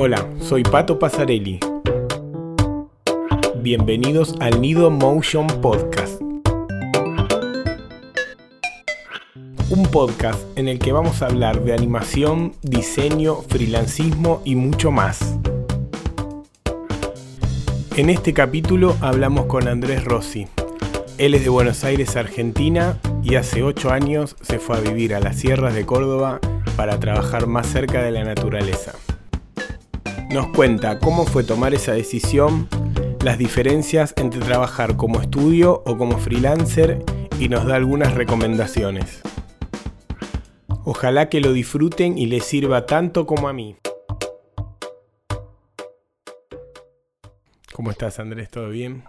Hola, soy Pato Pasarelli. Bienvenidos al Nido Motion Podcast. Un podcast en el que vamos a hablar de animación, diseño, freelancismo y mucho más. En este capítulo hablamos con Andrés Rossi. Él es de Buenos Aires, Argentina, y hace 8 años se fue a vivir a las sierras de Córdoba para trabajar más cerca de la naturaleza. Nos cuenta cómo fue tomar esa decisión, las diferencias entre trabajar como estudio o como freelancer y nos da algunas recomendaciones. Ojalá que lo disfruten y les sirva tanto como a mí. ¿Cómo estás Andrés? ¿Todo bien?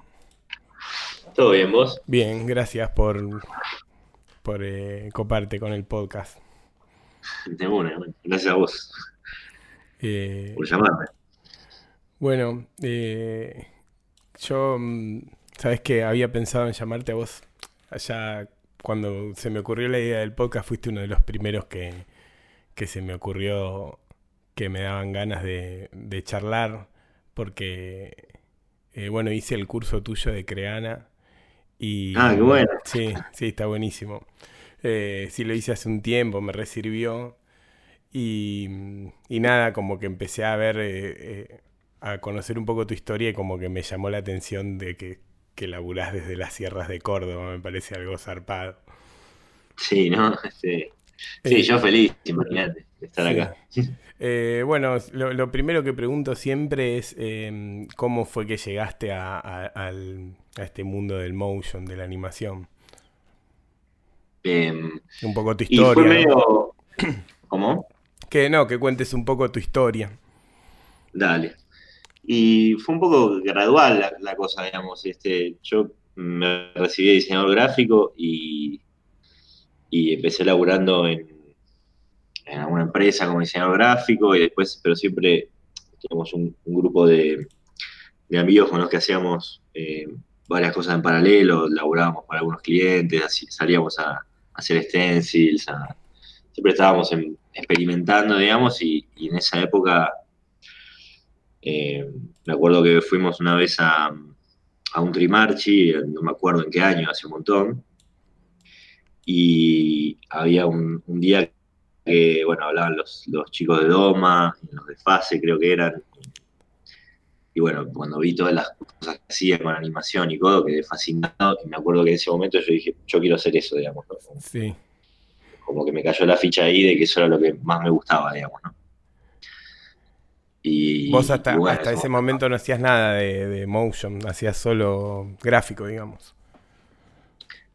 Todo bien, vos. Bien, gracias por, por eh, coparte con el podcast. De una, gracias a vos. Eh, por llamarme. Bueno, eh, yo, mm, sabes que había pensado en llamarte a vos allá cuando se me ocurrió la idea del podcast, fuiste uno de los primeros que, se me ocurrió que me daban ganas de, charlar, porque, eh, bueno, hice el curso tuyo de Creana. Y, ah, qué bueno. Sí, sí, está buenísimo. sí, lo hice hace un tiempo, me resirvió y, nada, como que empecé a ver, eh, eh, a conocer un poco tu historia y como que me llamó la atención de que, que laburás desde las sierras de Córdoba, me parece algo zarpado. Sí, ¿no? Sí, sí eh, yo feliz, imagínate, de estar acá. bueno, lo, primero que pregunto siempre es em, cómo fue que llegaste a, este mundo del motion, de la animación. Em, un poco tu historia. Y fue medio... ¿Cómo? Que no, que cuentes un poco tu historia. Dale. Y fue un poco gradual la, cosa, digamos. Este, yo me recibí de diseñador gráfico y, y empecé laburando en, en alguna empresa como diseñador gráfico y después, pero siempre teníamos un, grupo de, amigos con los que hacíamos eh, varias cosas en paralelo, laburábamos para algunos clientes, salíamos a, hacer stencils, siempre estábamos en, experimentando, digamos, y, en esa época eh, me acuerdo que fuimos una vez a, un trimarchi, no me acuerdo en qué año, hace un montón, y había un, día que, bueno, hablaban los, chicos de Doma, los de Fase creo que eran, y bueno, cuando vi todas las cosas que hacían con animación y todo, quedé fascinado, y me acuerdo que en ese momento yo dije, yo quiero hacer eso, digamos, Sí como que me cayó la ficha ahí de que eso era lo que más me gustaba, digamos, ¿no? Y, Vos hasta, hasta ese momento no hacías nada de, motion, hacías solo gráfico, digamos.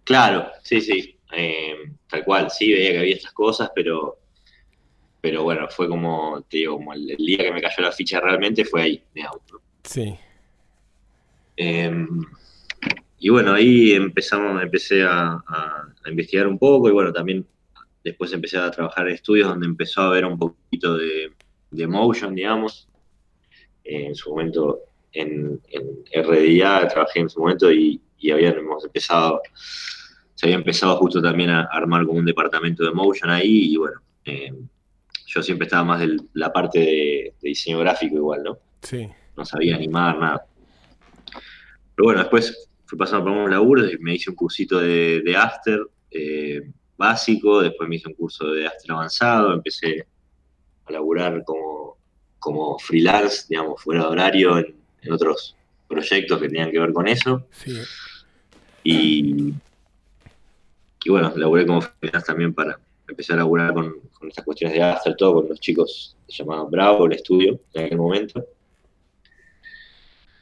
Claro, sí, sí, eh, tal cual, sí, veía que había estas cosas, pero, pero bueno, fue como, te digo, como el, día que me cayó la ficha realmente fue ahí, digamos. Sí. Em, y bueno, ahí empezamos, empecé a, a, investigar un poco y bueno, también Después empecé a trabajar en estudios donde empezó a haber un poquito de, motion, digamos. Eh, en su momento en, RDA trabajé en su momento y, habíamos empezado, se había empezado justo también a armar como un departamento de motion ahí y bueno, eh, yo siempre estaba más de la parte de, diseño gráfico igual, ¿no? Sí. No sabía animar, nada. Pero bueno, después fui pasando por unos laburos y me hice un cursito de, After. Eh, básico, después me hice un curso de After avanzado, empecé a laburar como, como freelance, digamos, fuera de horario en, otros proyectos que tenían que ver con eso. Y, y bueno, laburé como freelance también para empezar a laburar con, estas cuestiones de After, todo con los chicos llamados Bravo, el estudio, en aquel momento.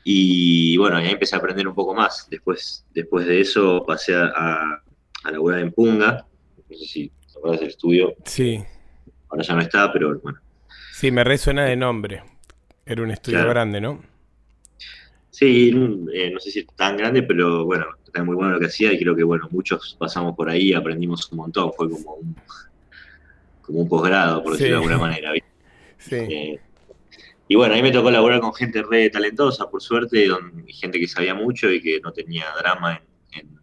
Y bueno, ahí empecé a aprender un poco más. Después, después de eso pasé a, a, a laburar en Punga, no sé si te acuerdas del estudio. Sí. Ahora ya no está, pero bueno. Sí, me resuena de nombre. Era un estudio grande, ¿no? Sí, eh, no sé si es tan grande, pero bueno, está muy bueno lo que hacía y creo que bueno, muchos pasamos por ahí, aprendimos un montón, fue como un, como un posgrado, por decirlo de alguna manera. Sí. Eh, y bueno, ahí me tocó laburar con gente re talentosa, por suerte, gente que sabía mucho y que no tenía drama en, en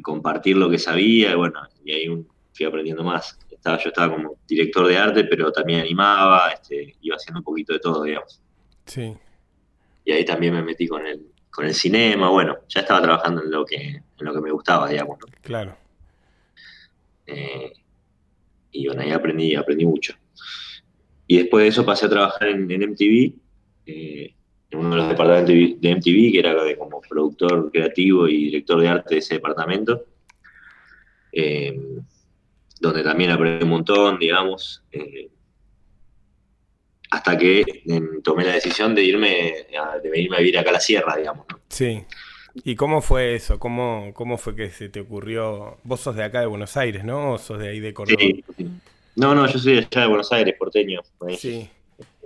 compartir lo que sabía, y bueno, y ahí fui aprendiendo más. estaba, yo estaba como director de arte, pero también animaba, este, iba haciendo un poquito de todo, digamos. Sí. Y ahí también me metí con el, con el cinema, bueno, ya estaba trabajando en lo que, en lo que me gustaba, digamos, ¿no? Claro. Eh, y bueno, ahí aprendí, aprendí mucho. Y después de eso pasé a trabajar en, MTV, eh, en uno de los departamentos de MTV, que era como productor creativo y director de arte de ese departamento, eh, donde también aprendí un montón, digamos, eh, hasta que tomé la decisión de irme, a, de venirme a vivir acá a la sierra, digamos. Sí. ¿Y cómo fue eso? ¿Cómo, ¿Cómo fue que se te ocurrió? Vos sos de acá de Buenos Aires, ¿no? ¿O sos de ahí de Córdoba? Sí. No, no, yo soy de allá de Buenos Aires, porteño. Sí.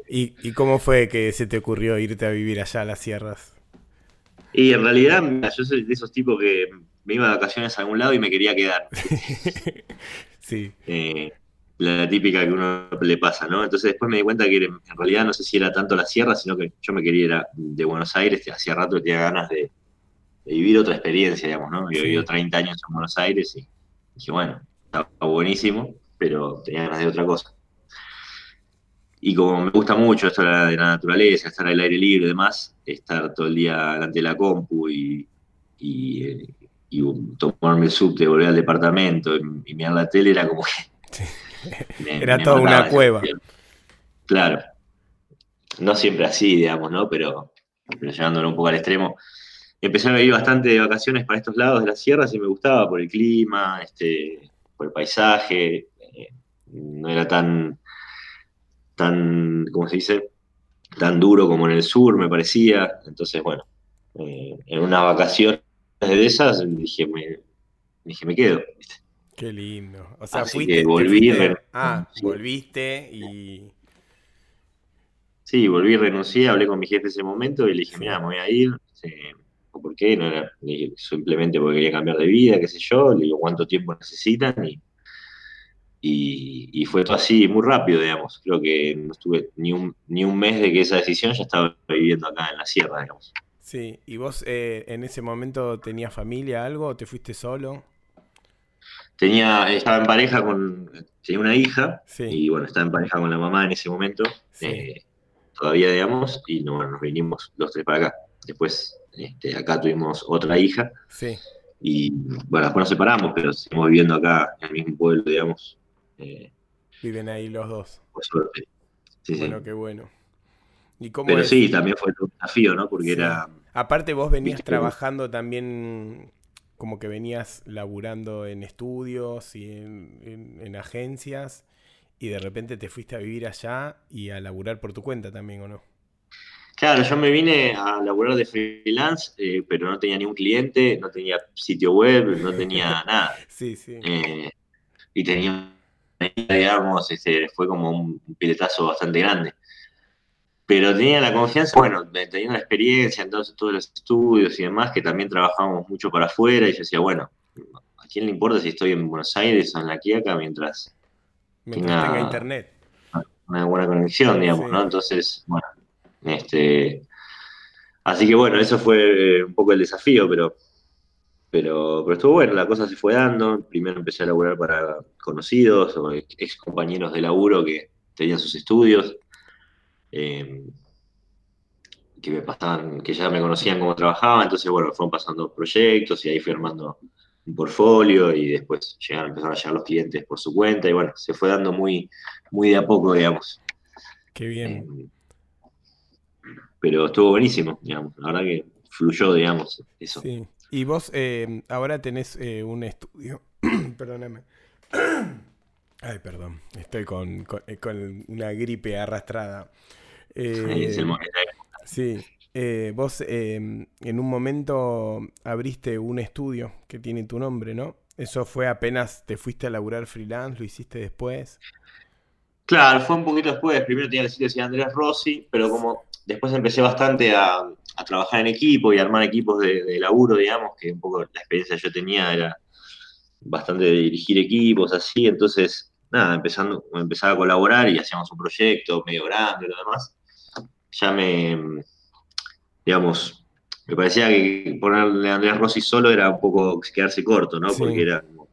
¿Y, cómo fue que se te ocurrió irte a vivir allá a las sierras? Y en realidad, yo soy de esos tipos que me iba de vacaciones a algún lado y me quería quedar. sí. Eh, la, típica que uno le pasa, ¿no? Entonces después me di cuenta que en realidad no sé si era tanto la sierra, sino que yo me quería ir de Buenos Aires, hacía rato que tenía ganas de, vivir otra experiencia, digamos, ¿no? Yo he vivido 30 años en Buenos Aires y dije, bueno, estaba buenísimo, pero tenía ganas de otra cosa. Y como me gusta mucho esto de la, naturaleza, estar al aire libre y demás, estar todo el día delante de la compu y, y, tomarme el subte, volver al departamento y, mirar la tele, era como que... era toda una cueva. Claro. No siempre así, digamos, ¿no? Pero, pero llevándolo un poco al extremo, empecé a ir bastante de vacaciones para estos lados de las sierras y me gustaba por el clima, este, por el paisaje, eh, no era tan, tan, ¿cómo se dice? Tan duro como en el sur, me parecía. Entonces, bueno, eh, en una vacación de esas dije, me, dije, me quedo. Qué lindo. O sea, fuiste, volví. ah, volviste y. Sí, volví, renuncié, hablé con mi jefe ese momento y le dije, mira, me voy a ir. ¿Por qué? No era simplemente porque quería cambiar de vida, qué sé yo. Le digo, ¿cuánto tiempo necesitan? Y, y, fue todo así, muy rápido, digamos. Creo que no estuve ni un, ni un mes de que esa decisión ya estaba viviendo acá en la sierra, digamos. Sí, ¿y vos eh, en ese momento tenías familia, algo, o te fuiste solo? Tenía, estaba en pareja con, tenía una hija, y bueno, estaba en pareja con la mamá en ese momento, eh, todavía, digamos, y no, nos vinimos los tres para acá. Después este, acá tuvimos otra hija. Sí. Y bueno, después nos separamos, pero seguimos viviendo acá en el mismo pueblo, digamos. Eh, Viven ahí los dos. Por suerte. bueno, qué bueno. ¿Y cómo pero sí, también fue un desafío, ¿no? Porque era. Aparte, vos venías trabajando también, como que venías laburando en estudios y en agencias, y de repente te fuiste a vivir allá y a laburar por tu cuenta también, ¿o no? Claro, yo me vine a laburar de freelance, eh, pero no tenía ni un cliente, no tenía sitio web, no tenía nada. Sí, sí. Eh, y tenía, digamos, este, fue como un piletazo bastante grande. Pero tenía la confianza, bueno, tenía la experiencia, entonces todos los estudios y demás, que también trabajábamos mucho para afuera, y yo decía, bueno, ¿a quién le importa si estoy en Buenos Aires o en la Quiaca mientras, tenga, internet? Una buena conexión, digamos, ¿no? Entonces, bueno, este, así que bueno, eso fue eh, un poco el desafío, pero, pero, pero estuvo bueno, la cosa se fue dando. Primero empecé a laburar para conocidos o ex compañeros de laburo que tenían sus estudios, em, que me pasaban, que ya me conocían cómo trabajaba, entonces bueno, fueron pasando proyectos y ahí fui armando un portfolio y después llegaron, empezaron a llegar los clientes por su cuenta y bueno, se fue dando muy, muy de a poco, digamos. Qué bien. Em, pero estuvo buenísimo, digamos. La verdad que fluyó, digamos, eso. Sí. Y vos eh, ahora tenés eh, un estudio, perdóname. Ay, perdón, estoy con, con, eh, una gripe arrastrada. sí, vos en un momento abriste un estudio que tiene tu nombre, ¿no? Eso fue apenas te fuiste a laburar freelance, lo hiciste después. Claro, fue un poquito después. Primero tenía el sitio de Andrés Rossi, pero como después empecé bastante a, trabajar en equipo y armar equipos de, laburo, digamos, que un poco la experiencia que yo tenía era bastante de dirigir equipos, así, entonces, nada, empezando, empezaba a colaborar y hacíamos un proyecto medio grande y lo demás, ya me, digamos, me parecía que ponerle a Andrés Rossi solo era un poco quedarse corto, ¿no? Porque era como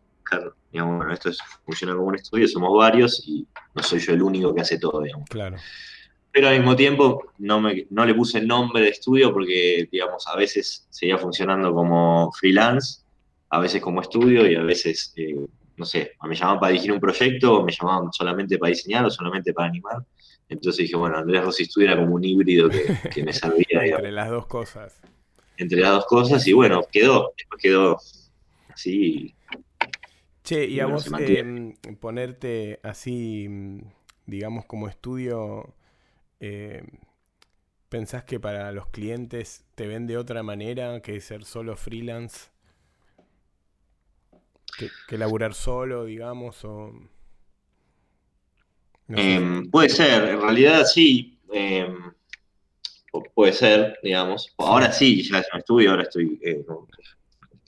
digamos, bueno, esto funciona como un estudio, somos varios y no soy yo el único que hace todo, digamos. Claro. Pero al mismo tiempo no, me, no le puse el nombre de estudio porque, digamos, a veces seguía funcionando como freelance, a veces como estudio y a veces, eh, no sé, me llamaban para dirigir un proyecto, o me llamaban solamente para diseñar o solamente para animar. Entonces dije, bueno, Andrés Rossi Studio era como un híbrido que, me servía. Entre las dos cosas. Entre las dos cosas y bueno, quedó, después quedó así. Che, y, a vos em, ponerte así, digamos, como estudio eh, ¿Pensás que para los clientes te ven de otra manera que ser solo freelance? Que, laburar solo, digamos, o... Em, puede ser, en realidad sí. Em, puede ser, digamos. Ahora sí, ya un estudio, ahora estoy eh,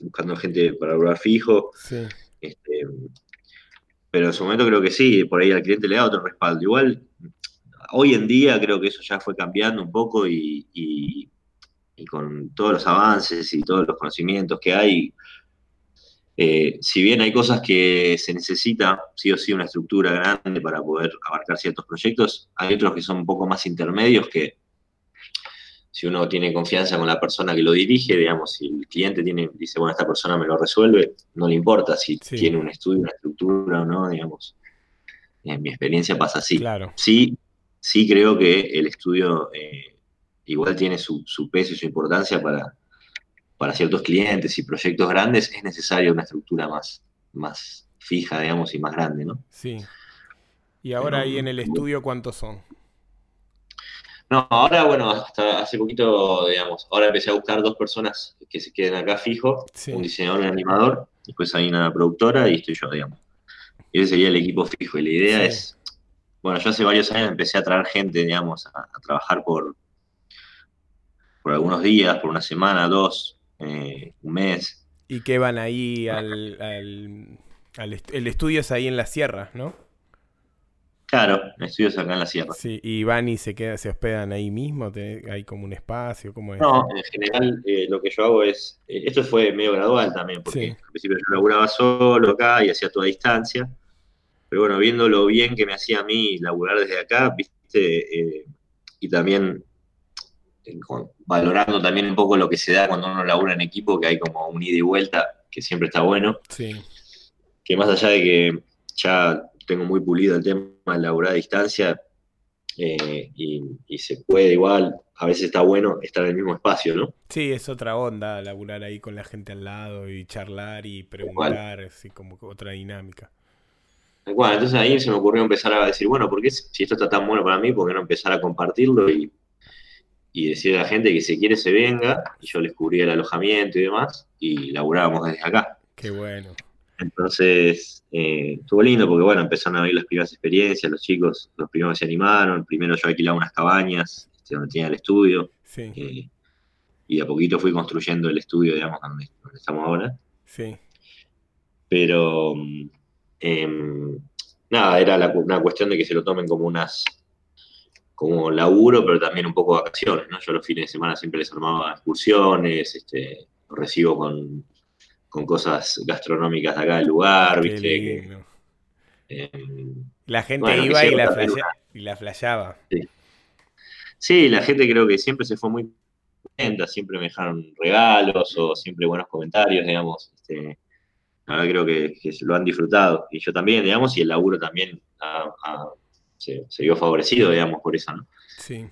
buscando gente para laburar fijo. Este, pero en su momento creo que sí, por ahí al cliente le da otro respaldo. Igual hoy en día creo que eso ya fue cambiando un poco y, con todos los avances y todos los conocimientos que hay, eh, si bien hay cosas que se necesita, sí o sí, una estructura grande para poder abarcar ciertos proyectos, hay otros que son un poco más intermedios que si uno tiene confianza con la persona que lo dirige, digamos, si el cliente tiene, dice, bueno, esta persona me lo resuelve, no le importa si tiene un estudio, una estructura o no, digamos. En mi experiencia pasa así. Claro. Sí, sí creo que el estudio eh, igual tiene su, peso y su importancia para, para ciertos clientes y proyectos grandes, es necesaria una estructura más, más fija, digamos, y más grande, ¿no? Sí. ¿Y ahora ahí en el estudio cuántos son? No, ahora, bueno, hasta hace poquito, digamos, ahora empecé a buscar dos personas que se queden acá fijo, un diseñador y un animador, después hay una productora y estoy yo, digamos. Y ese sería el equipo fijo. Y la idea es bueno, yo hace varios años empecé a traer gente, digamos, a, trabajar por, por algunos días, por una semana, dos, eh, un mes. ¿Y qué van ahí al, al, El estudio es ahí en la sierra, ¿no? Claro, el estudio es acá en la sierra. Sí, y van y se quedan, se hospedan ahí mismo, hay como un espacio, ¿cómo es? No, en general eh, lo que yo hago es, eh, esto fue medio gradual también, porque al principio yo laburaba solo acá y hacía toda distancia. Pero bueno, viendo lo bien que me hacía a mí laburar desde acá, viste, eh, y también eh, valorando también un poco lo que se da cuando uno labura en equipo, que hay como un ida y vuelta, que siempre está bueno. Sí. Que más allá de que ya tengo muy pulido el tema de laburar a distancia, eh, y, se puede igual, a veces está bueno estar en el mismo espacio, ¿no? Sí, es otra onda, laburar ahí con la gente al lado y charlar y preguntar, así como otra dinámica. Bueno, entonces ahí se me ocurrió empezar a decir, bueno, ¿por qué si esto está tan bueno para mí, por qué no empezar a compartirlo y, y decirle a la gente que si quiere se venga? Y yo les cubría el alojamiento y demás, y laburábamos desde acá. Qué bueno. Entonces, eh, estuvo lindo porque, bueno, empezaron a ver las primeras experiencias, los chicos, los primeros se animaron, primero yo alquilaba unas cabañas este, donde tenía el estudio, sí. Eh, y a poquito fui construyendo el estudio, digamos, donde, donde estamos ahora. Sí. Pero Em, nada, era una cuestión de que se lo tomen como unas como laburo, pero también un poco vacaciones, ¿no? Yo los fines de semana siempre les armaba excursiones, este, los recibo con, cosas gastronómicas de acá del lugar, ¿viste? Em, la gente iba y la, y la flasheaba. Sí. la gente creo que siempre se fue muy contenta, siempre me dejaron regalos o siempre buenos comentarios, digamos. Este, la verdad creo que, lo han disfrutado. Y yo también, digamos, y el laburo también se, vio favorecido, digamos, por eso, ¿no? Sí.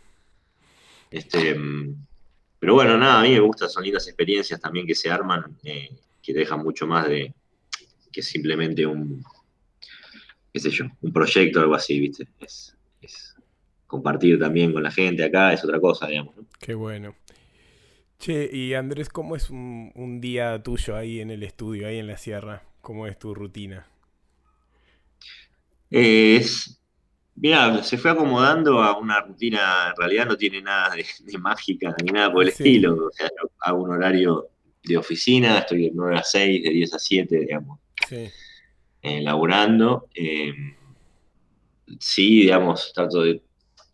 Este, pero bueno, nada, a mí me gustan, son lindas experiencias también que se arman, eh, que dejan mucho más de que simplemente un, qué sé yo, un proyecto o algo así, ¿viste? Es, es compartir también con la gente acá, es otra cosa, digamos. ¿no? Qué bueno. Che, y Andrés, ¿cómo es un, día tuyo ahí en el estudio, ahí en la sierra? ¿Cómo es tu rutina? Es, mira, se fue acomodando a una rutina, en realidad no tiene nada de, mágica ni nada por el estilo. O sea, hago un horario de oficina, estoy de 9 a 6, de 10 a 7, digamos, sí. Eh, laborando. Eh, sí, digamos, trato de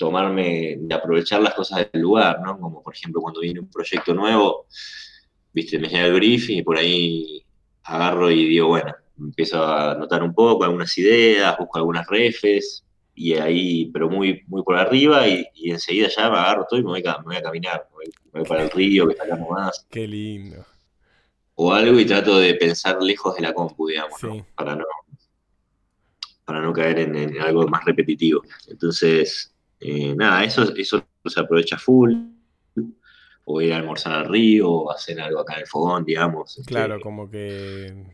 tomarme, de aprovechar las cosas del lugar, ¿no? Como por ejemplo cuando viene un proyecto nuevo, viste, me llega el briefing y por ahí agarro y digo, bueno, empiezo a anotar un poco, algunas ideas, busco algunas refes, y ahí, pero muy, muy por arriba, y, enseguida ya me agarro todo y me voy, a, me voy a caminar, me voy, para el río, que está acá nomás. Qué lindo. O algo y trato de pensar lejos de la compu, digamos, para no para no caer en, algo más repetitivo. Entonces, eh, nada, eso, eso se aprovecha full o ir a almorzar al río, o hacer algo acá en el fogón, digamos. Este, claro, como que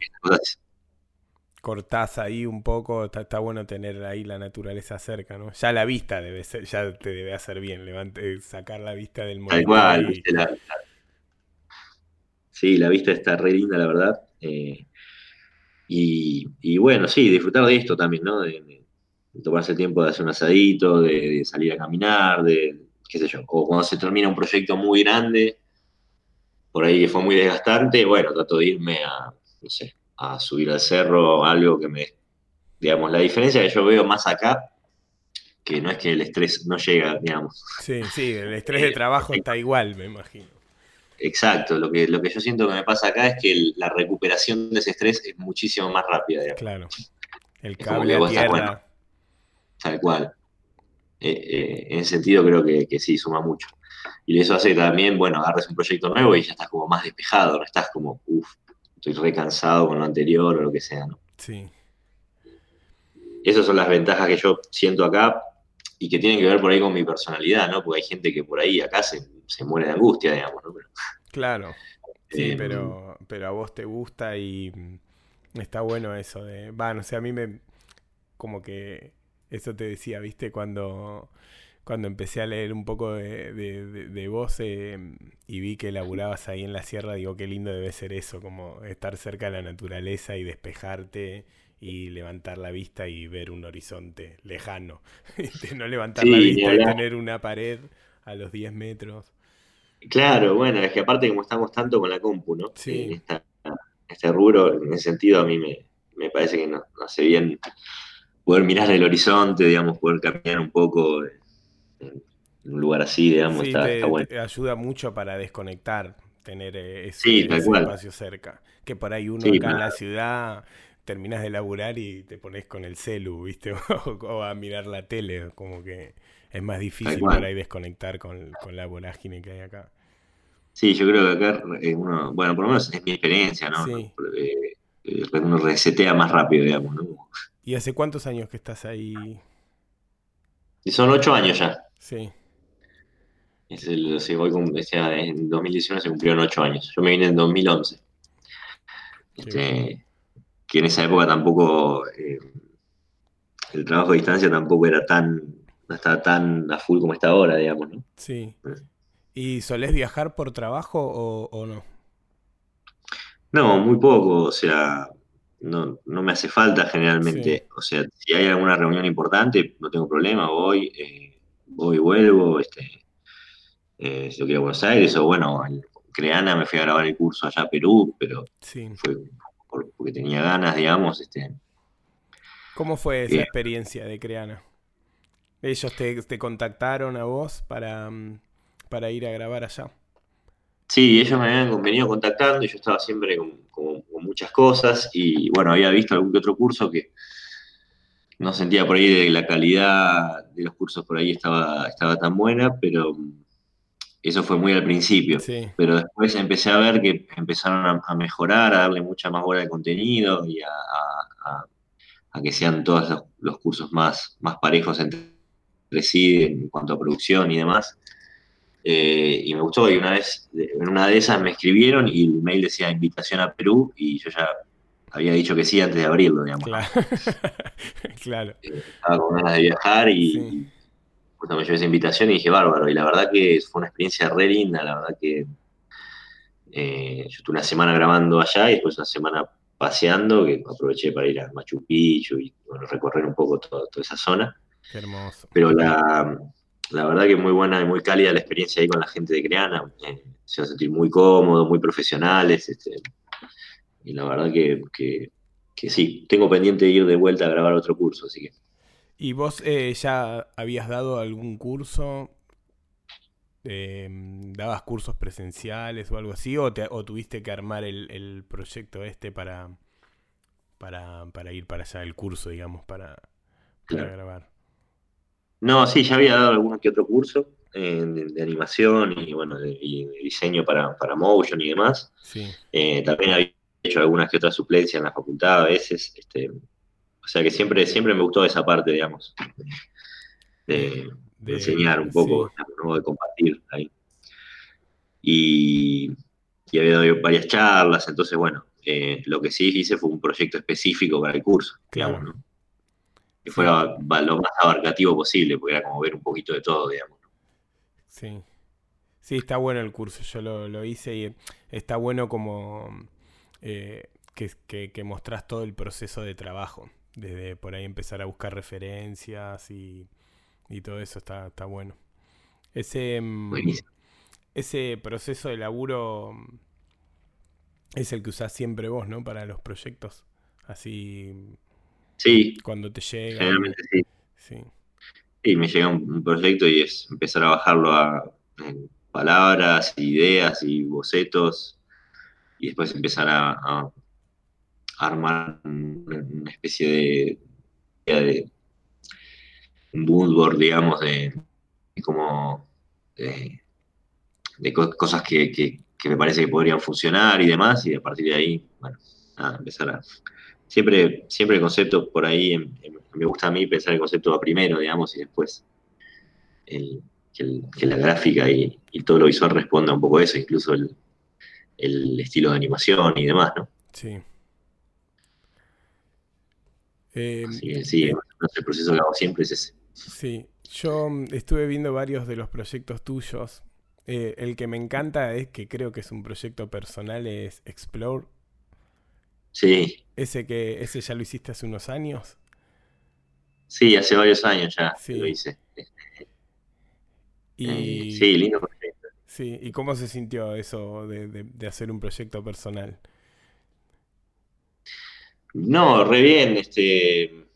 cortás ahí un poco, está, bueno tener ahí la naturaleza cerca, ¿no? Ya la vista debe ser, ya te debe hacer bien, levante, sacar la vista del mundo. Igual, sí, la vista está re linda, la verdad. Eh, y, bueno, sí, disfrutar de esto también, ¿no? De, tomarse el tiempo de hacer un asadito, de salir a caminar, de, qué sé yo, o cuando se termina un proyecto muy grande, por ahí que fue muy desgastante, bueno, trato de irme a, no sé, a subir al cerro, algo que me, digamos, la diferencia que yo veo más acá, que no es que el estrés no llega, digamos. Sí, sí, el estrés de trabajo está igual, me imagino. Exacto, lo que, lo que yo siento que me pasa acá es que la recuperación de ese estrés es muchísimo más rápida. Digamos. Claro. El cable a tierra. Tal cual. Eh, eh, en ese sentido creo que, sí, suma mucho. Y eso hace también, bueno, agarres un proyecto nuevo y ya estás como más despejado, no estás como, uff, estoy recansado con lo anterior o lo que sea, ¿no? Sí. Esas son las ventajas que yo siento acá y que tienen que ver por ahí con mi personalidad, ¿no? Porque hay gente que por ahí acá se, muere de angustia, digamos, ¿no? claro. Sí, eh, pero, pero a vos te gusta y está bueno eso de, va, no sé, a mí me, como que eso te decía, ¿viste? Cuando, cuando empecé a leer un poco de, de, vos eh, y vi que laburabas ahí en la sierra, digo, qué lindo debe ser eso, como estar cerca de la naturaleza y despejarte y levantar la vista y ver un horizonte lejano. no levantar la vista y tener una pared a los 10 metros. Claro, bueno, es que aparte como estamos tanto con la compu, ¿no? Sí. este rubro, en ese sentido, a mí me, me parece que no, no hace bien poder mirar el horizonte, digamos, poder caminar un poco en un lugar así, digamos, está, bueno. Te ayuda mucho para desconectar, tener eh, ese, espacio cerca. Que por ahí uno acá en la ciudad terminas de laburar y te pones con el celu, ¿viste? o, a mirar la tele, como que es más difícil por ahí desconectar con, la vorágine que hay acá. Sí, yo creo que acá eh, uno, bueno, por lo menos es mi experiencia, ¿no? Sí. Eh, uno resetea más rápido, digamos, ¿no? ¿Y hace cuántos años que estás ahí? Y son ocho años ya. Sí. Es el, voy con, en 2019 se cumplieron ocho años. Yo me vine en 2011. Este, que en esa época tampoco, eh, el trabajo a distancia tampoco era tan, no estaba tan a full como está ahora, digamos, ¿no? Sí. ¿Y solés viajar por trabajo o no? No, muy poco, o sea, no, no me hace falta generalmente. O sea, si hay alguna reunión importante, no tengo problema, voy, eh, voy, vuelvo, este, eh, yo quiero a Buenos Aires, o bueno, en Creana me fui a grabar el curso allá a Perú, pero fue porque tenía ganas, digamos. Este, ¿Cómo fue esa experiencia de Creana? ¿Ellos te, te contactaron a vos para, mm, para ir a grabar allá? Sí, ellos me habían venido contactando y yo estaba siempre con, muchas cosas y bueno, había visto algún que otro curso que no sentía por ahí de la calidad de los cursos por ahí estaba, estaba tan buena, pero eso fue muy al principio. Pero después empecé a ver que empezaron a, mejorar, a darle mucha más bola de contenido y a, que sean todos los, cursos más, más parejos entre sí en cuanto a producción y demás. Eh, y me gustó, y una vez, en una de esas me escribieron y el mail decía invitación a Perú y yo ya había dicho que sí antes de abrirlo, digamos. Claro. Eh, estaba con ganas de viajar y, me llevé esa invitación y dije, bárbaro, y la verdad que fue una experiencia re linda, la verdad que eh, yo estuve una semana grabando allá y después una semana paseando, que aproveché para ir a Machu Picchu y bueno, recorrer un poco toda esa zona. Qué hermoso. Pero la, la verdad que es muy buena y muy cálida la experiencia ahí con la gente de Creana. Eh, se va a sentir muy cómodos, muy profesionales. Este, y la verdad que, sí, tengo pendiente de ir de vuelta a grabar otro curso, así que. ¿Y vos eh, ya habías dado algún curso? Em, ¿Dabas cursos presenciales o algo así? ¿O, tuviste que armar el, proyecto este para, para, para ir para allá, el curso, digamos, para, grabar. No, sí, ya había dado algún que otro curso eh, de, animación y bueno, de, diseño para, para, motion y demás. Sí. Eh, también había hecho algunas que otras suplencias en la facultad a veces. Este, o sea que siempre, siempre me gustó esa parte, digamos, de, enseñar un poco, de compartir ahí. Y, y había dado varias charlas, entonces bueno, eh, lo que sí hice fue un proyecto específico para el curso, digamos, ¿no? Que fuera lo más abarcativo posible, porque era como ver un poquito de todo, digamos. Sí. Sí, está bueno el curso, yo lo, hice y está bueno como eh, que, que, mostrás todo el proceso de trabajo, desde por ahí empezar a buscar referencias y, todo eso está, está bueno. Ese, mm, ese proceso de laburo es el que usás siempre vos, ¿no? Para los proyectos. Así. Sí. Cuando te llega. Generalmente sí. Sí. Y me llega un, proyecto y es empezar a bajarlo a palabras, ideas y bocetos. Y después empezar a, armar una especie de, de un moodboard, digamos, de, como de, cosas que, que me parece que podrían funcionar y demás, y a partir de ahí, bueno, nada, empezar a... Siempre, siempre el concepto por ahí, me gusta a mí pensar el concepto va primero, digamos, y después que, la gráfica y, todo lo visual responda un poco a eso, incluso el, estilo de animación y demás, ¿no? Sí. sí, eh, el proceso que hago siempre es ese. Sí, yo estuve viendo varios de los proyectos tuyos eh, el que me encanta es que creo que es un proyecto personal, es Explore. Sí. Ese que ese ya lo hiciste hace unos años. Sí, hace varios años ya lo hice. Y, eh, sí, lindo proyecto. Sí, ¿y cómo se sintió eso de, hacer un proyecto personal? No, re bien, este,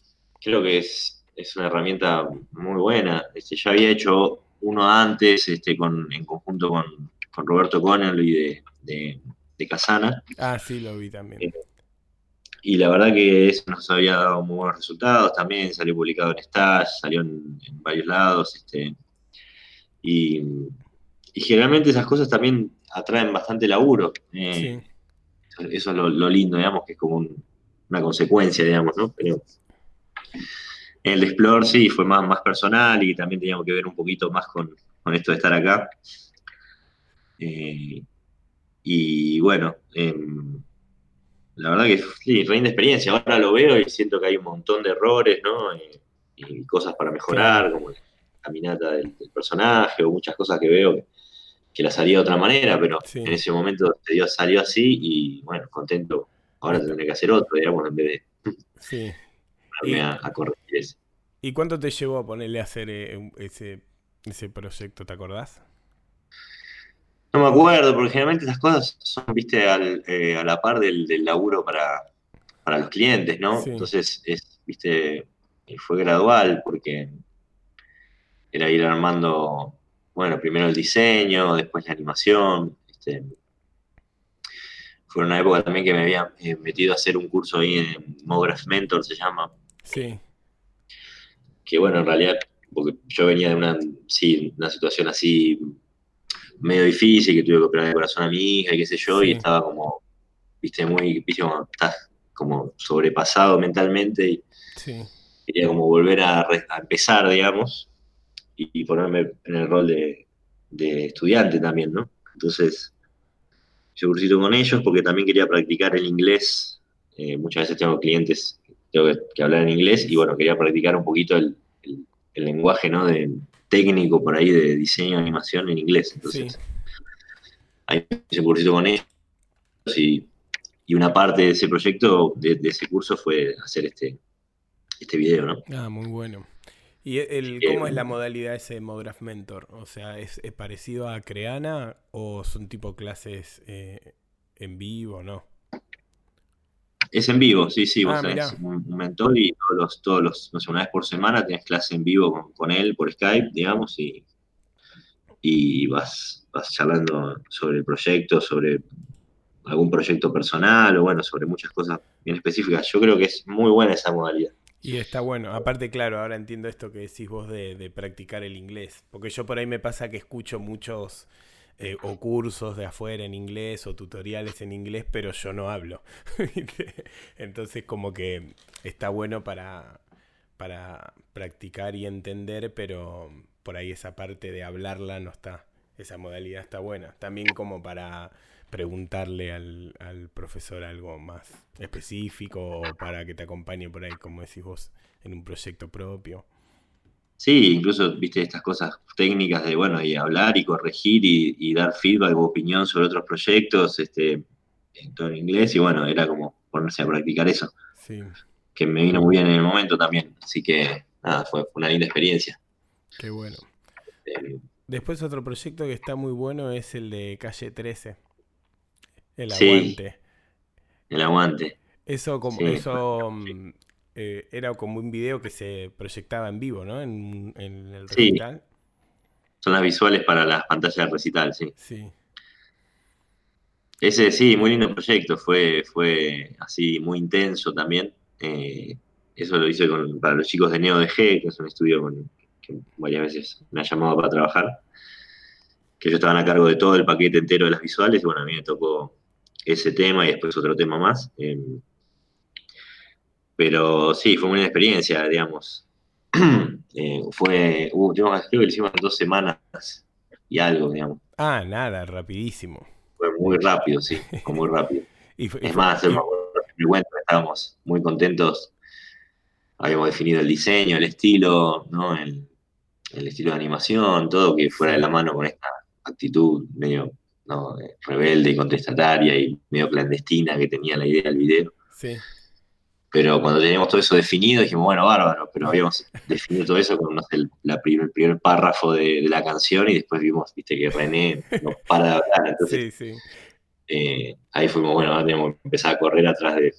creo que es, es una herramienta muy buena. Este, ya había hecho uno antes, este, con, en conjunto con, Roberto Connelly de, de, de, Casana. Ah, sí, lo vi también. Eh, y la verdad que eso nos había dado muy buenos resultados. También salió publicado en Stash, salió en, varios lados. Este, y, generalmente esas cosas también atraen bastante laburo. Eh, eso es lo, lindo, digamos, que es como una consecuencia, digamos, ¿no? Pero el de Explore sí fue más, más personal y también teníamos que ver un poquito más con, esto de estar acá. Eh, y bueno, em, la verdad que sí, reina experiencia. Ahora lo veo y siento que hay un montón de errores, ¿no? Y cosas para mejorar, como la caminata del, personaje o muchas cosas que veo que, las haría de otra manera, pero en ese momento salió así y bueno, contento. Ahora tendré que hacer otro, digamos, en vez de. Sí y, a, corregir eso. ¿Y cuánto te llevó a ponerle a hacer eh, ese, ese proyecto, te acordás? No me acuerdo, porque generalmente esas cosas son, viste, eh, a la par del, laburo para, los clientes, ¿no? Entonces, es, viste, fue gradual, porque era ir armando, bueno, primero el diseño, después la animación. Este, fue una época también que me había eh, metido a hacer un curso ahí en Mograph Mentor, se llama, Sí. Que bueno, en realidad, porque yo venía de una, sí, una situación así medio difícil, que tuve que operar el corazón a mi hija y qué sé yo, y estaba como, viste, muy, viste, como, estás como sobrepasado mentalmente y quería como volver a, empezar, digamos, y, ponerme en el rol de, estudiante también, ¿no? Entonces, yo cursito con ellos porque también quería practicar el inglés. Eh, muchas veces tengo clientes tengo que, hablar en inglés y bueno, quería practicar un poquito el, lenguaje ¿no? de, técnico por ahí de diseño de animación en inglés. Entonces, ahí hice un cursito con ellos y, una parte de ese proyecto, de, ese curso, fue hacer este, este video, ¿no? Ah, muy bueno. ¿Y el, cómo es la modalidad ese de Mograph Mentor? O sea, ¿es, parecido a Creana o son tipo clases eh, en vivo, no? Es en vivo, sí, sí, vos ah, un, mentor y todos los, todos los, no sé, una vez por semana tienes clase en vivo con, él por Skype, digamos, y, y vas, vas charlando sobre el proyecto, sobre algún proyecto personal o bueno, sobre muchas cosas bien específicas. Yo creo que es muy buena esa modalidad. Y está bueno. Aparte, claro, ahora entiendo esto que decís vos de, practicar el inglés. Porque yo por ahí me pasa que escucho muchos eh, o cursos de afuera en inglés o tutoriales en inglés, pero yo no hablo. Entonces como que está bueno para, para practicar y entender, pero por ahí esa parte de hablarla no está. Esa modalidad está buena. También como para preguntarle al, profesor algo más específico o para que te acompañe por ahí, como decís vos, en un proyecto propio. Sí, incluso, viste, estas cosas técnicas de, bueno, y hablar y corregir y, dar feedback o opinión sobre otros proyectos, este, en todo en inglés, y bueno, era como ponerse a practicar eso. Sí. Que me vino muy bien en el momento también, así que, nada, fue, una linda experiencia. Qué bueno. Este, Después otro proyecto que está muy bueno es el de Calle 13. El aguante. el aguante. Eso como eso mm, eh, era como un video que se proyectaba en vivo, ¿no? En, el recital. Son las visuales para las pantallas del recital, sí. Sí. Ese sí, muy lindo proyecto, fue, fue así muy intenso también. Eh, eso lo hice con, para los chicos de NeoDG, que es un estudio con, que varias veces me ha llamado para trabajar, que ellos estaban a cargo de todo el paquete entero de las visuales, y bueno, a mí me tocó ese tema y después otro tema más. Em, pero sí, fue una experiencia, digamos. Eh, fue, uh, creo que lo hicimos dos semanas y algo, digamos. Ah, nada, rapidísimo. Fue muy rápido, sí, fue muy rápido. es más, estábamos muy contentos. Habíamos definido el diseño, el estilo, ¿no? el, el estilo de animación, todo que fuera de la mano con esta actitud medio rebelde y contestataria y medio clandestina que tenía la idea del video. Pero cuando teníamos todo eso definido, dijimos, bueno, bárbaro, pero habíamos definido todo eso con el, primer, párrafo de, la canción y después vimos, viste, que René no para de hablar. Entonces, eh, ahí fuimos, bueno, ahora tenemos que empezar a correr atrás de,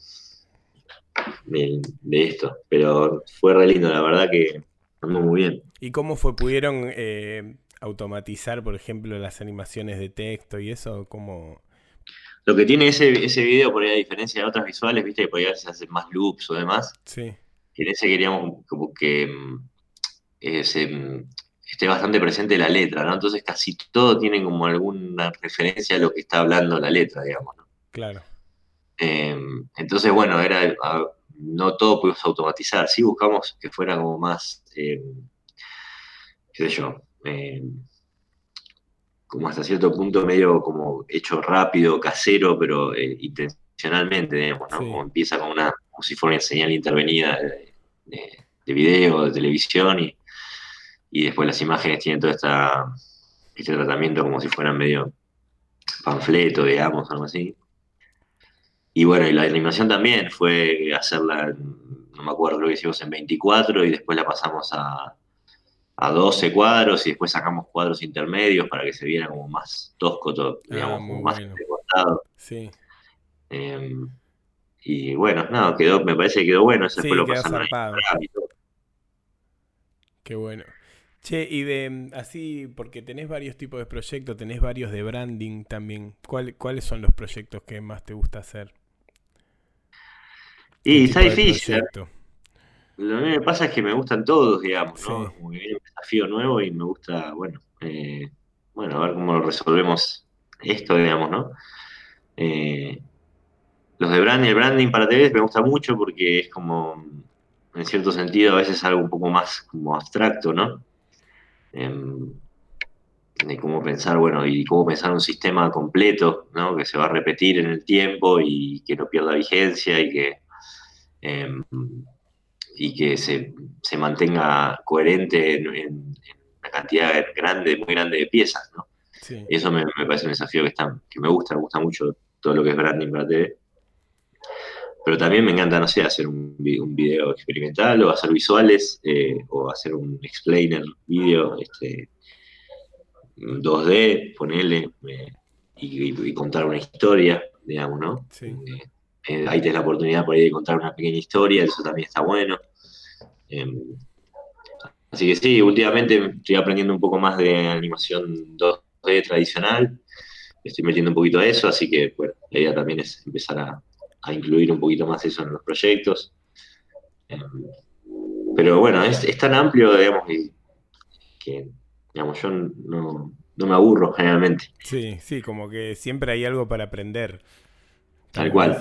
de, esto. Pero fue re lindo, la verdad que andó muy bien. ¿Y cómo fue? ¿Pudieron eh, automatizar, por ejemplo, las animaciones de texto y eso? como Lo que tiene ese, ese video, por ahí, a diferencia de otras visuales, viste que por ahí a hacer más loops o demás. Sí. en ese queríamos como que mm, eh, mm, esté bastante presente la letra, ¿no? Entonces casi todo tiene como alguna referencia a lo que está hablando la letra, digamos, ¿no? Claro. Em, entonces, bueno, era no todo pudimos automatizar, sí buscamos que fuera como más, em, qué sé yo, eh, como hasta cierto punto medio como hecho rápido, casero, pero eh, intencionalmente, digamos, ¿no? Como empieza con una, como si fuera una señal intervenida de, de, video, de televisión, y, y, después las imágenes tienen todo esta, este tratamiento como si fueran medio panfleto, digamos, algo así. Y bueno, y la animación también fue hacerla, no me acuerdo lo que hicimos en 24 y después la pasamos a, a 12 cuadros y después sacamos cuadros intermedios para que se viera como más tosco, todo, ah, digamos, más recortado. Sí. Em, y bueno, no, quedó, me parece que quedó bueno, eso fue lo que Qué bueno. Che, y de así, porque tenés varios tipos de proyectos, tenés varios de branding también. ¿Cuáles son los proyectos que más te gusta hacer? Y está difícil. Lo que me pasa es que me gustan todos, digamos, ¿no? Como un desafío nuevo y me gusta, bueno, eh, bueno, a ver cómo resolvemos esto, digamos, ¿no? Eh, los de branding, el branding para TV me gusta mucho porque es como, en cierto sentido, a veces algo un poco más como abstracto, ¿no? Em, de cómo pensar, bueno, y cómo pensar un sistema completo, ¿no? Que se va a repetir en el tiempo y que no pierda vigencia y que em, y que se, mantenga coherente en, una cantidad grande, muy grande de piezas, ¿no? Eso me, parece un desafío que, está, que me gusta, me gusta mucho todo lo que es branding para TV. Pero también me encanta, no sé, hacer un, un video experimental o hacer visuales eh, o hacer un explainer video este, 2D, ponerle eh, y, contar una historia, digamos, ¿no? Eh, ahí tenés la oportunidad por ahí de contar una pequeña historia, eso también está bueno. Em, así que sí, últimamente estoy aprendiendo un poco más de animación 2D tradicional. estoy metiendo un poquito a eso, así que bueno, la idea también es empezar a, incluir un poquito más eso en los proyectos. Em, pero bueno, es, tan amplio, digamos, que, digamos, yo no, me aburro generalmente. Sí, sí, como que siempre hay algo para aprender. Tal cual.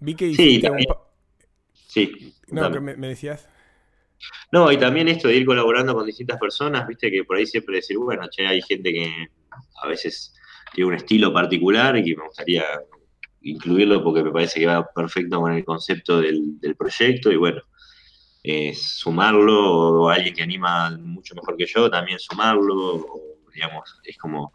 Vi que hiciste sí, Sí. No, ¿qué me, decías? No, y también esto de ir colaborando con distintas personas, viste, que por ahí siempre decir, bueno, che, hay gente que a veces tiene un estilo particular y que me gustaría incluirlo porque me parece que va perfecto con el concepto del, proyecto y bueno, eh, sumarlo o alguien que anima mucho mejor que yo también sumarlo, digamos, es como,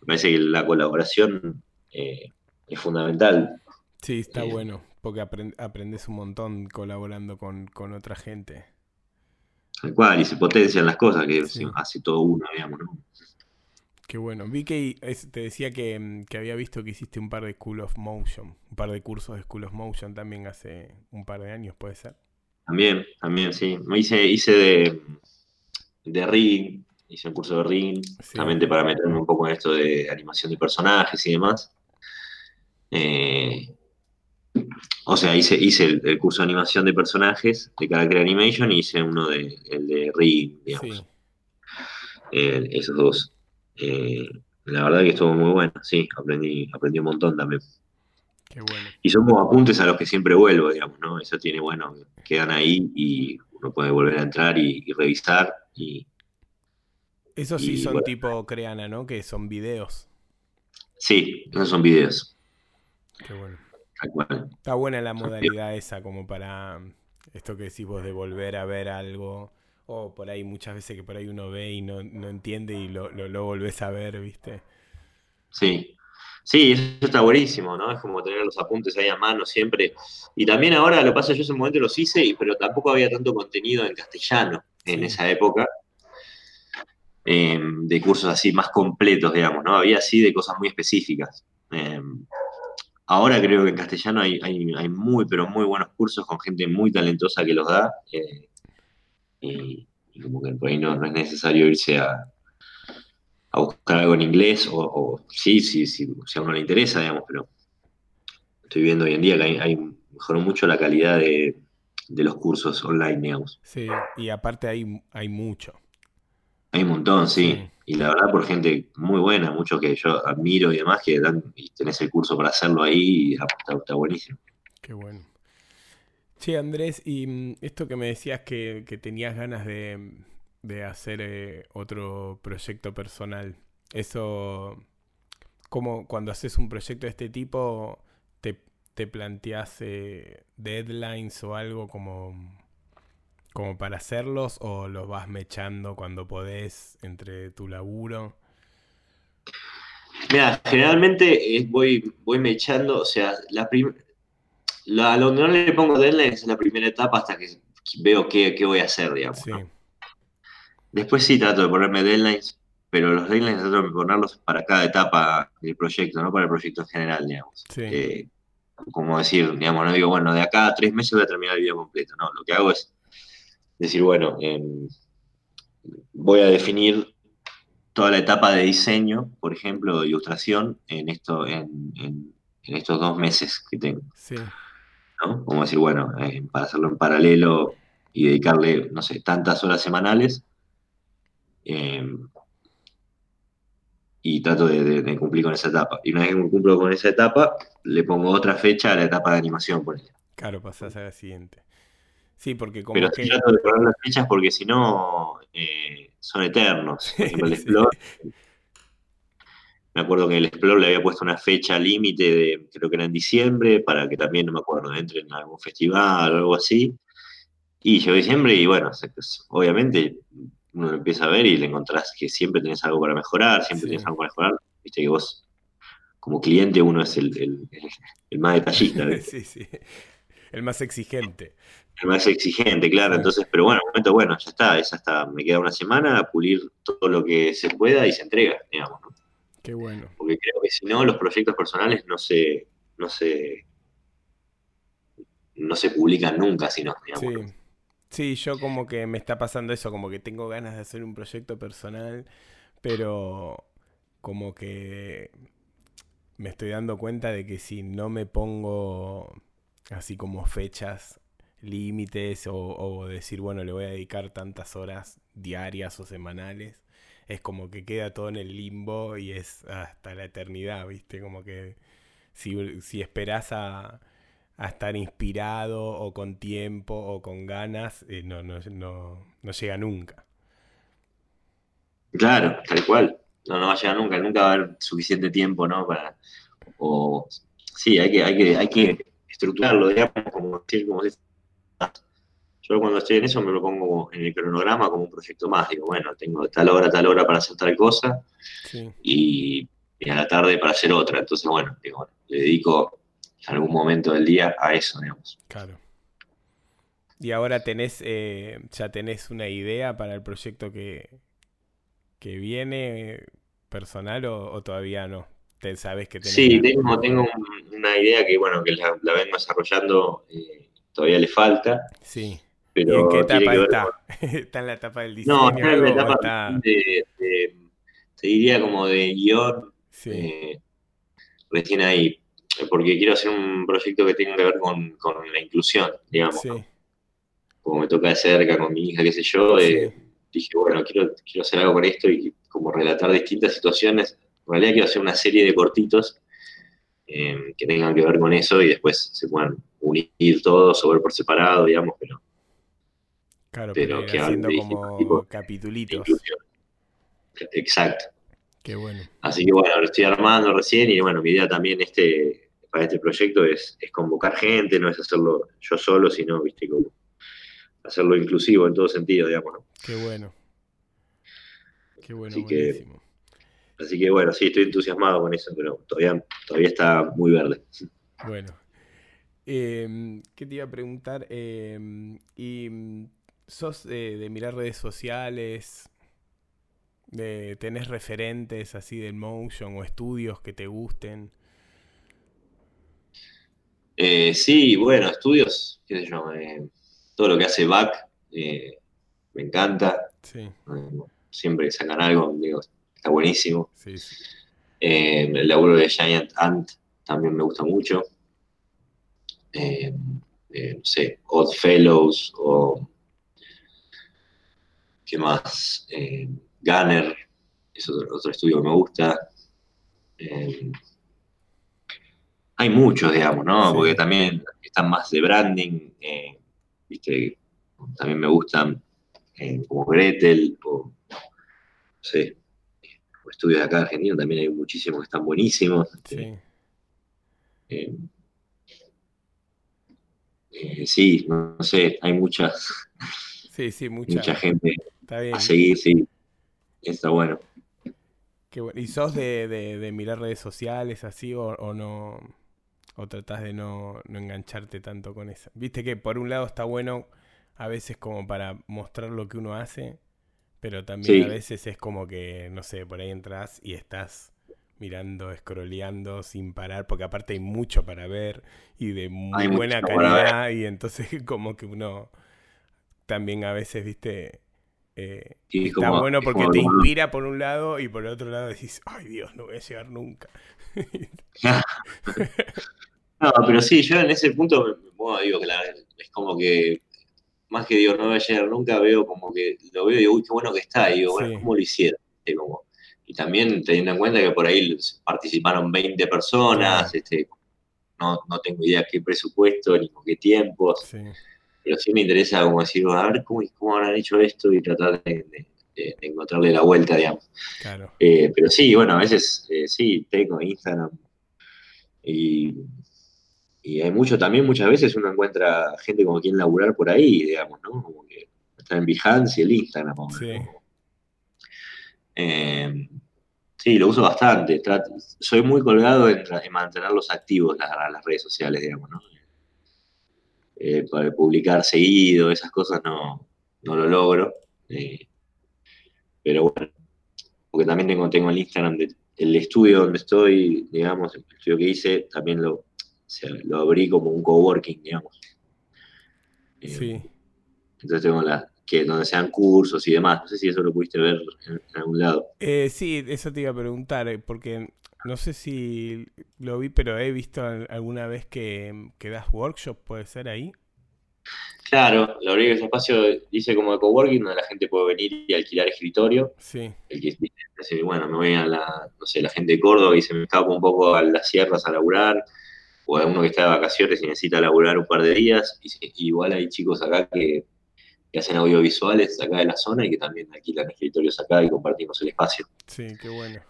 me parece que la colaboración eh, es fundamental. Sí, está eh, bueno, porque aprendes un montón colaborando con, otra gente. Tal cual, y se potencian las cosas que hace todo uno, digamos, ¿no? Qué bueno. Vi que te decía mm, que, había visto que hiciste un par de School of Motion, un par de cursos de School of Motion también hace un par de años, ¿puede ser? También, también, sí. Hice, hice de, de rigging, hice un curso de rigging, también para meterme un poco en esto de animación de personajes y demás. Eh, o sea, hice, hice el, curso de animación de personajes de Character Animation y hice uno de, el de rigging, digamos. Eh, esos dos. Eh, la verdad que estuvo muy bueno, sí, aprendí, aprendí un montón también. Qué bueno. Y son como apuntes a los que siempre vuelvo, digamos, ¿no? Eso tiene, bueno, quedan ahí y uno puede volver a entrar y, revisar. Y, Esos sí son tipo Creana, ¿no? Que son videos. Sí, esos son videos. Qué bueno. Está buena la modalidad esa como para esto que decís vos de volver a ver algo o por ahí muchas veces que por ahí uno ve y no, entiende y lo, lo, volvés a ver, ¿viste? Sí, sí, eso está buenísimo, ¿no? Es como tener los apuntes ahí a mano siempre. Y también ahora lo pasa, yo ese momento los hice, pero tampoco había tanto contenido en castellano en esa época. Em, de cursos así más completos, digamos, ¿no? Había así de cosas muy específicas. Em, ahora creo que en castellano hay, muy, pero muy buenos cursos con gente muy talentosa que los da. Eh, y, como que por ahí no, es necesario irse a, buscar algo en inglés, o, sí, sí, sí, si a uno le interesa, digamos, pero estoy viendo hoy en día que hay, mejoró mucho la calidad de, los cursos online, digamos. Sí, y aparte hay, hay mucho. Hay un montón, sí. Y la verdad por gente muy buena, mucho que yo admiro y demás, que dan, y tenés el curso para hacerlo ahí y está buenísimo. Qué bueno. Sí, Andrés, y mm, esto que me decías que, tenías ganas de, hacer eh, otro proyecto personal, eso, como cuando haces un proyecto de este tipo, te, te planteas eh, deadlines o algo como, como para hacerlos o los vas mechando cuando podés entre tu laburo? Mira, generalmente eh, voy, voy mechando, o sea, la primera la, donde no le pongo deadlines es la primera etapa hasta que veo qué, voy a hacer, digamos. Después sí trato de ponerme deadlines, pero los deadlines trato de ponerlos para cada etapa del proyecto, no para el proyecto en general, digamos. Eh, como decir, digamos, no digo, bueno, de acá a tres meses voy a terminar el video completo. No, lo que hago es decir, bueno, em, voy a definir toda la etapa de diseño, por ejemplo, de ilustración, en, esto, en, en estos dos meses que tengo. Sí. Como decir, bueno, eh, para hacerlo en paralelo y dedicarle, no sé, tantas horas semanales. Eh, y trato de, cumplir con esa etapa. Y una vez que cumplo con esa etapa, le pongo otra fecha a la etapa de animación, por ejemplo. Claro, pasás a la siguiente. Sí, porque como Pero que... trato de poner las fechas porque si no, eh, son eternos. Por ejemplo, el me acuerdo que el Explore le había puesto una fecha límite de, creo que era en diciembre, para que también, no me acuerdo, entre en algún festival o algo así. Y llegó diciembre y bueno, pues, obviamente uno lo empieza a ver y le encontrás que siempre tenés algo para mejorar, siempre tienes algo para mejorar. Viste que vos, como cliente, uno es el, más detallista. sí, sí. El más exigente. El más exigente, claro. Entonces, pero bueno, momento, bueno, ya está, ya está. Me queda una semana a pulir todo lo que se pueda y se entrega, digamos. ¿no? Qué bueno. Porque creo que si no, los proyectos personales no se, no se, no se publican nunca, sino, sí. sí, yo como que me está pasando eso, como que tengo ganas de hacer un proyecto personal, pero como que me estoy dando cuenta de que si no me pongo así como fechas límites o, decir, bueno, le voy a dedicar tantas horas diarias o semanales, es como que queda todo en el limbo y es hasta la eternidad, ¿viste? Como que si, si esperás a, estar inspirado o con tiempo o con ganas, eh, no, no, no, no llega nunca. Claro, tal cual. No, no va a llegar nunca, nunca va a haber suficiente tiempo, ¿no? Para, o, sí, hay que, hay que, hay que estructurarlo, digamos, como decir, como decir, yo cuando estoy en eso me lo pongo en el cronograma como un proyecto más. Digo, bueno, tengo tal hora, tal hora para hacer tal cosa y, a la tarde para hacer otra. Entonces, bueno, digo, le dedico algún momento del día a eso, digamos. Claro. ¿Y ahora tenés, eh, ya tenés una idea para el proyecto que, que viene personal o, todavía no? ¿Te sabes que tenés Sí, tengo, una idea que, bueno, que la, vengo desarrollando, eh, todavía le falta. Sí. Pero ¿Y en qué etapa está? ¿Está en la etapa del diseño? No, está en la etapa de, te diría como de guion, eh, recién ahí, porque quiero hacer un proyecto que tenga que ver con, la inclusión, digamos. Como me toca de cerca con mi hija, qué sé yo, eh, dije, bueno, quiero, quiero hacer algo con esto y como relatar distintas situaciones. En realidad quiero hacer una serie de cortitos eh, que tengan que ver con eso y después se puedan unir todos o ver por separado, digamos, pero... Claro, pero, que haciendo como capitulitos. Exacto. Qué bueno. Así que bueno, lo estoy armando recién y bueno, mi idea también este, para este proyecto es, convocar gente, no es hacerlo yo solo, sino, viste, como hacerlo inclusivo en todo sentido, digamos. ¿no? Qué bueno. Qué bueno, así buenísimo. Que, así que bueno, sí, estoy entusiasmado con eso, pero todavía, todavía está muy verde. Bueno. Em, ¿Qué te iba a preguntar? Em, ¿Y mm, sos de mirar redes sociales? De, ¿Tenés referentes así del motion o estudios que te gusten? Eh, sí, bueno, estudios, qué sé yo, eh, todo lo que hace Back eh, me encanta. Sí. siempre que sacan algo, digo, está buenísimo. el laburo de Giant Ant también me gusta mucho. no sé, Odd Fellows o. ¿Qué más? Gunner, es otro, estudio que me gusta. Eh, hay muchos, digamos, ¿no? Porque también están más de branding, eh, ¿viste? También me gustan eh, como Gretel o, no sé, estudios de acá de Argentina, también hay muchísimos que están buenísimos. Sí. sí, no, sé, hay muchas. Sí, sí, mucha, gente a seguir, sí. Está bueno. ¿Y sos de, mirar redes sociales así o, no? ¿O tratás de no, engancharte tanto con eso? Viste que por un lado está bueno a veces como para mostrar lo que uno hace, pero también a veces es como que, no sé, por ahí entras y estás mirando, scrolleando sin parar, porque aparte hay mucho para ver y de muy buena calidad y entonces como que uno también a veces, viste, eh, está bueno porque te inspira por un lado y por el otro lado decís, ay Dios, no voy a llegar nunca. no, pero sí, yo en ese punto, digo que es como que, más que digo, no voy a llegar nunca, veo como que lo veo y digo, uy, qué bueno que está, y digo, bueno, ¿cómo lo hicieron? y también teniendo en cuenta que por ahí participaron 20 personas, este, no, no tengo idea qué presupuesto ni con qué tiempos. Sí pero sí me interesa como decir, a ver cómo, cómo habrán hecho esto y tratar de, encontrarle la vuelta, digamos. Eh, pero sí, bueno, a veces eh, sí, tengo Instagram y, hay mucho, también muchas veces uno encuentra gente como quien laburar por ahí, digamos, ¿no? Como que está en Behance y el Instagram. Sí. Eh, sí, lo uso bastante. soy muy colgado en, mantenerlos activos las, las redes sociales, digamos, ¿no? eh, publicar seguido, esas cosas no, lo logro. Eh, pero bueno, porque también tengo, tengo el Instagram del estudio donde estoy, digamos, el estudio que hice, también lo, lo abrí como un coworking, digamos. Eh, sí. Entonces tengo la, que donde sean cursos y demás. No sé si eso lo pudiste ver en, algún lado. Eh, sí, eso te iba a preguntar, eh, porque no sé si lo vi, pero he visto alguna vez que, que das workshop, ¿puede ser ahí? Claro, lo abrí ese espacio dice como de coworking donde la gente puede venir y alquilar escritorio. Sí. El que dice, bueno, me voy a la, no sé, la gente de Córdoba y se me escapa un poco a las sierras a laburar, o a uno que está de vacaciones y necesita laburar un par de días. Y, igual hay chicos acá que, hacen audiovisuales acá de la zona y que también alquilan escritorios acá y compartimos el espacio. Sí, qué bueno.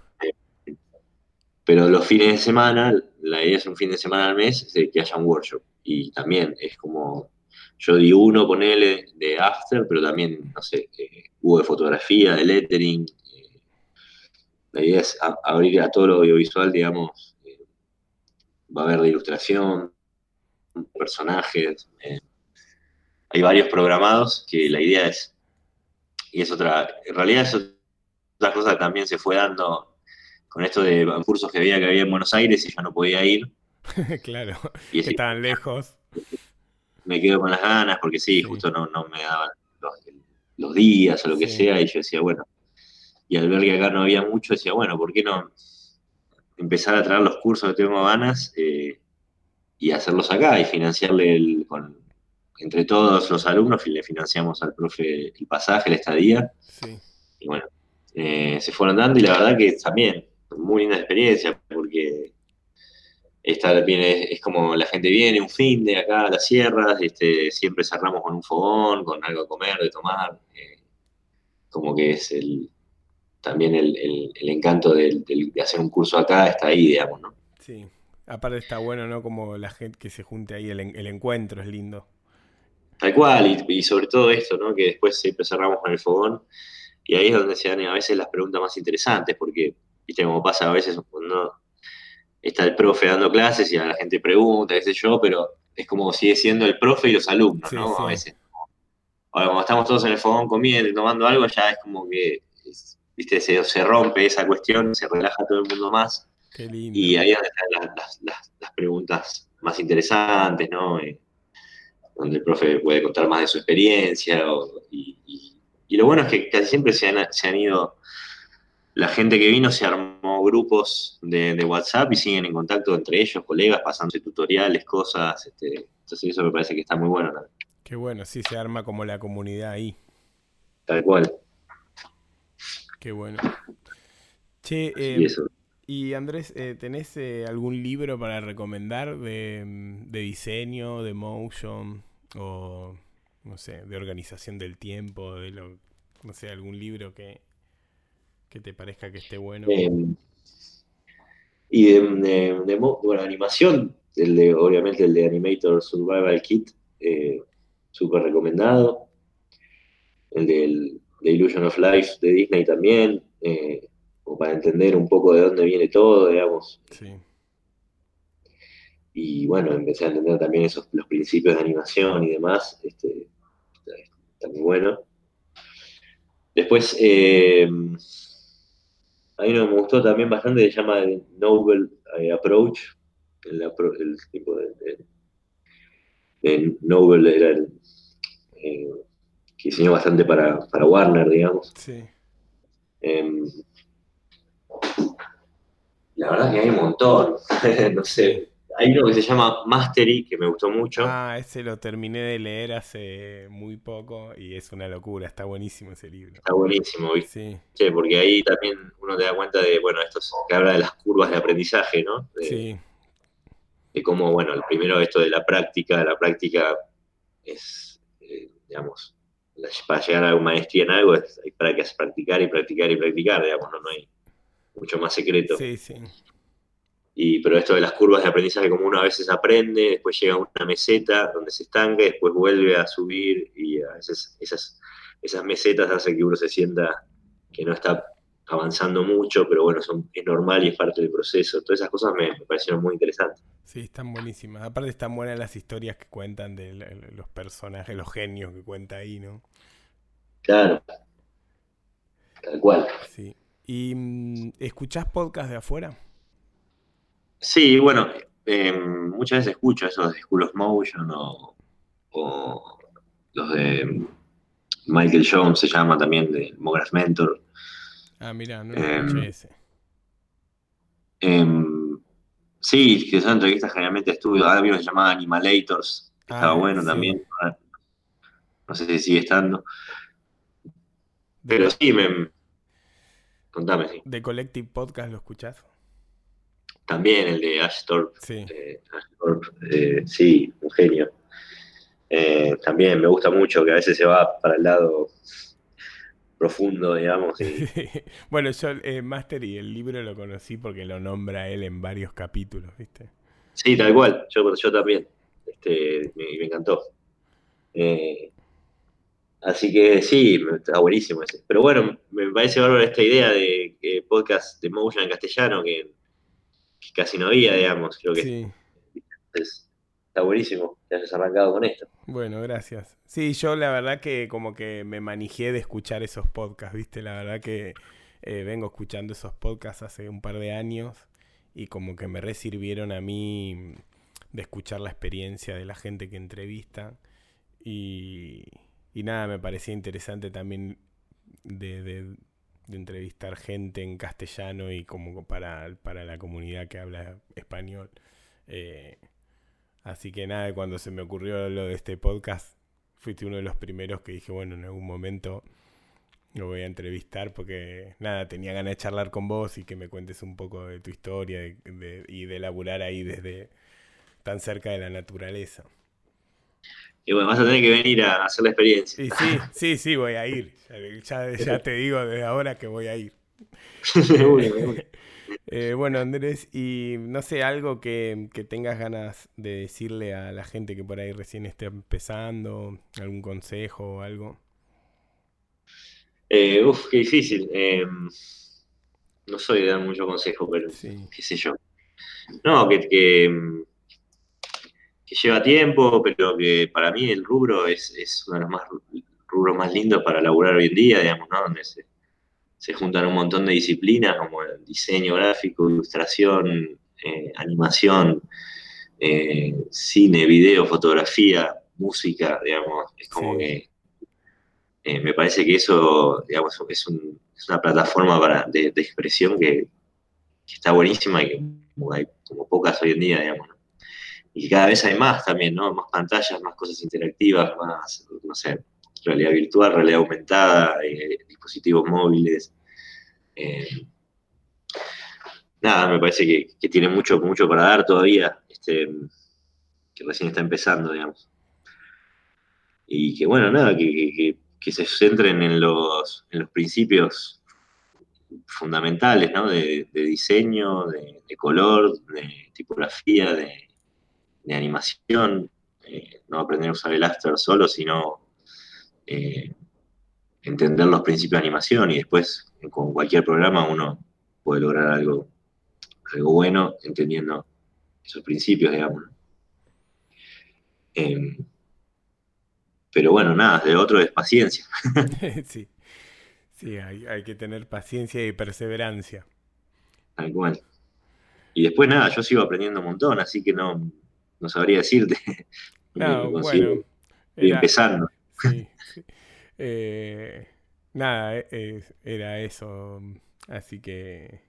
Pero los fines de semana, la idea es un fin de semana al mes, que haya un workshop. Y también es como yo di uno, ponele, de after, pero también, no sé, eh, hubo de fotografía, de lettering. Eh, la idea es abrir a todo lo audiovisual, digamos. Eh, va a haber de ilustración, personajes. hay varios programados que la idea es, y es otra, en realidad es otra cosa que también se fue dando con esto de cursos que había que había en Buenos Aires y yo no podía ir. claro, y lejos me quedo con las ganas porque sí, justo no, me daban los, días o lo que sea y yo decía, bueno, y al ver que acá no había mucho, decía, bueno, ¿por qué no empezar a traer los cursos que tengo ganas eh, y hacerlos acá y financiarle el, con, entre todos los alumnos, le financiamos al profe el pasaje, la estadía. Y bueno, eh, se fueron dando y la verdad que también, muy linda experiencia, porque Estar bien es, como la gente viene un fin de acá a las sierras, este, siempre cerramos con un fogón, con algo de comer, de tomar. Eh, como que es el también el, encanto de hacer un curso acá está ahí, digamos, ¿no? Sí, aparte está bueno, ¿no? Como la gente que se junte ahí, el, encuentro es lindo. Tal cual, y, sobre todo esto, ¿no? Que después siempre cerramos con el fogón, y ahí es donde se dan a veces las preguntas más interesantes, porque, viste, como pasa a veces, cuando está el profe dando clases y a la gente pregunta, qué sé yo, pero es como sigue siendo el profe y los alumnos, ¿no? A veces. Ahora, cuando estamos todos en el fogón comiendo y tomando algo, ya es como que, viste, se, rompe esa cuestión, se relaja todo el mundo más. Qué lindo. Y ahí están las, preguntas más interesantes, ¿no? Eh, donde el profe puede contar más de su experiencia. y, lo bueno es que casi siempre se han ido la gente que vino se armó grupos de, WhatsApp y siguen en contacto entre ellos, colegas, pasándose tutoriales, cosas. Este, entonces eso me parece que está muy bueno. Qué bueno, sí, se arma como la comunidad ahí. Tal cual. Qué bueno. Che, eh, y Andrés, eh, ¿tenés eh, algún libro para recomendar de, de diseño, de motion o, no sé, de organización del tiempo, de lo, no sé, algún libro que, que te parezca que esté bueno. Em, y de, bueno, animación, el de, obviamente el de Animator Survival Kit, eh, súper recomendado. El del, de Illusion of Life de Disney también, eh, como para entender un poco de dónde viene todo, digamos. Sí. Y bueno, empecé a entender también esos, los principios de animación y demás. Este, está, muy bueno. Después, eh, hay uno que me gustó también bastante, se llama Noble eh, Approach. El, tipo de, de, Noble era el eh, que diseñó bastante para, Warner, digamos. Sí. Em, la verdad que hay un montón. no sé. Hay uno que se llama Mastery, que me gustó mucho. Ah, ese lo terminé de leer hace muy poco y es una locura, está buenísimo ese libro. Está buenísimo, ¿viste? Sí. porque ahí también uno te da cuenta de, bueno, esto es, que habla de las curvas de aprendizaje, ¿no? sí. De cómo, bueno, el primero esto de la práctica, la práctica es, eh, digamos, para llegar a una maestría en algo es, hay para que practicar y practicar y practicar, digamos, no, no hay mucho más secreto. Sí, sí. Y, pero esto de las curvas de aprendizaje, como uno a veces aprende, después llega a una meseta donde se estanca y después vuelve a subir y a veces esas, esas mesetas hacen que uno se sienta que no está avanzando mucho, pero bueno, son, es normal y es parte del proceso. Todas esas cosas me, parecieron muy interesantes. Sí, están buenísimas. Aparte están buenas las historias que cuentan de los personajes, los genios que cuenta ahí, ¿no? Claro. Tal cual. Sí. ¿Y mm, escuchás podcast de afuera? Sí, bueno, em, muchas veces escucho esos de School of Motion o, los de Michael Jones se llama también, de Mograph Mentor. Ah, mira, no escuché ese. Em, sí, que son entrevistas generalmente estudio. Ahora mismo se llamaba Animalators, que estaba ah, bueno también. No sé si sigue estando. Pero sí, me, contame, sí. ¿De Collective Podcast lo escuchás? También el de Ash Sí, eh, eh, sí un genio. Eh, también me gusta mucho que a veces se va para el lado profundo, digamos. bueno, yo eh, Master y el libro lo conocí porque lo nombra él en varios capítulos, ¿viste? Sí, tal cual, yo, yo también. Este, me, encantó. Eh, así que sí, está buenísimo ese. Pero bueno, me parece bárbaro esta idea de podcast de Motion en castellano que, casi no había, digamos. Creo que sí. está buenísimo que hayas arrancado con esto. Bueno, gracias. Sí, yo la verdad que como que me manijé de escuchar esos podcasts, ¿viste? La verdad que eh, vengo escuchando esos podcasts hace un par de años y como que me resirvieron a mí de escuchar la experiencia de la gente que entrevista y, nada, me parecía interesante también de, entrevistar gente en castellano y como para, para la comunidad que habla español. Eh, Así que nada, cuando se me ocurrió lo de este podcast, fuiste uno de los primeros que dije, bueno, en algún momento lo voy a entrevistar porque nada, tenía ganas de charlar con vos y que me cuentes un poco de tu historia y de laburar ahí desde tan cerca de la naturaleza. Y bueno, vas a tener que venir a hacer la experiencia. Sí, sí, sí, sí voy a ir. Ya, ya te digo desde ahora que voy a ir. Eh, bueno, Andrés, y no sé, algo que, tengas ganas de decirle a la gente que por ahí recién esté empezando, algún consejo o algo. Eh, uf, qué difícil. Eh, no soy de dar mucho consejo, pero qué sé yo. No, que, que, lleva tiempo, pero que para mí el rubro es, es uno de los más rubros más lindos para laburar hoy en día, digamos, ¿no? Donde se, se juntan un montón de disciplinas como el diseño gráfico, ilustración, eh, animación, eh, cine, video, fotografía, música, digamos, es como que eh, me parece que eso, digamos, es, una plataforma para, de, expresión que, está buenísima y que hay como pocas hoy en día, digamos, Y que cada vez hay más también, ¿no? Más pantallas, más cosas interactivas, más, no sé, realidad virtual, realidad aumentada, eh, dispositivos móviles. Eh, nada, me parece que, tiene mucho, mucho para dar todavía, este, que recién está empezando, digamos. Y que bueno, nada, que, se centren en los, en los principios fundamentales, ¿no? De, diseño, de, color, de tipografía, de, animación. Eh, no aprender a usar el After solo, sino eh, entender los principios de animación y después con cualquier programa uno puede lograr algo, algo bueno entendiendo esos principios, digamos. Em, pero bueno, nada, de otro es paciencia. sí, sí hay, que tener paciencia y perseverancia. Tal cual. Y después nada, yo sigo aprendiendo un montón, así que no, no sabría decirte. No, bueno, Estoy empezando. Sí, eh, nada, eh, era eso. Así que,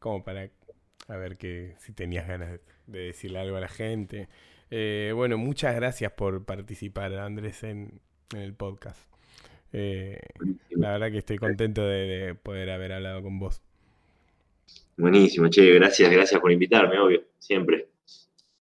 como para a ver que si tenías ganas de decirle algo a la gente. Eh, bueno, muchas gracias por participar, Andrés, en, el podcast. la verdad que estoy contento de, poder haber hablado con vos. Buenísimo, che, gracias, gracias por invitarme, obvio, siempre.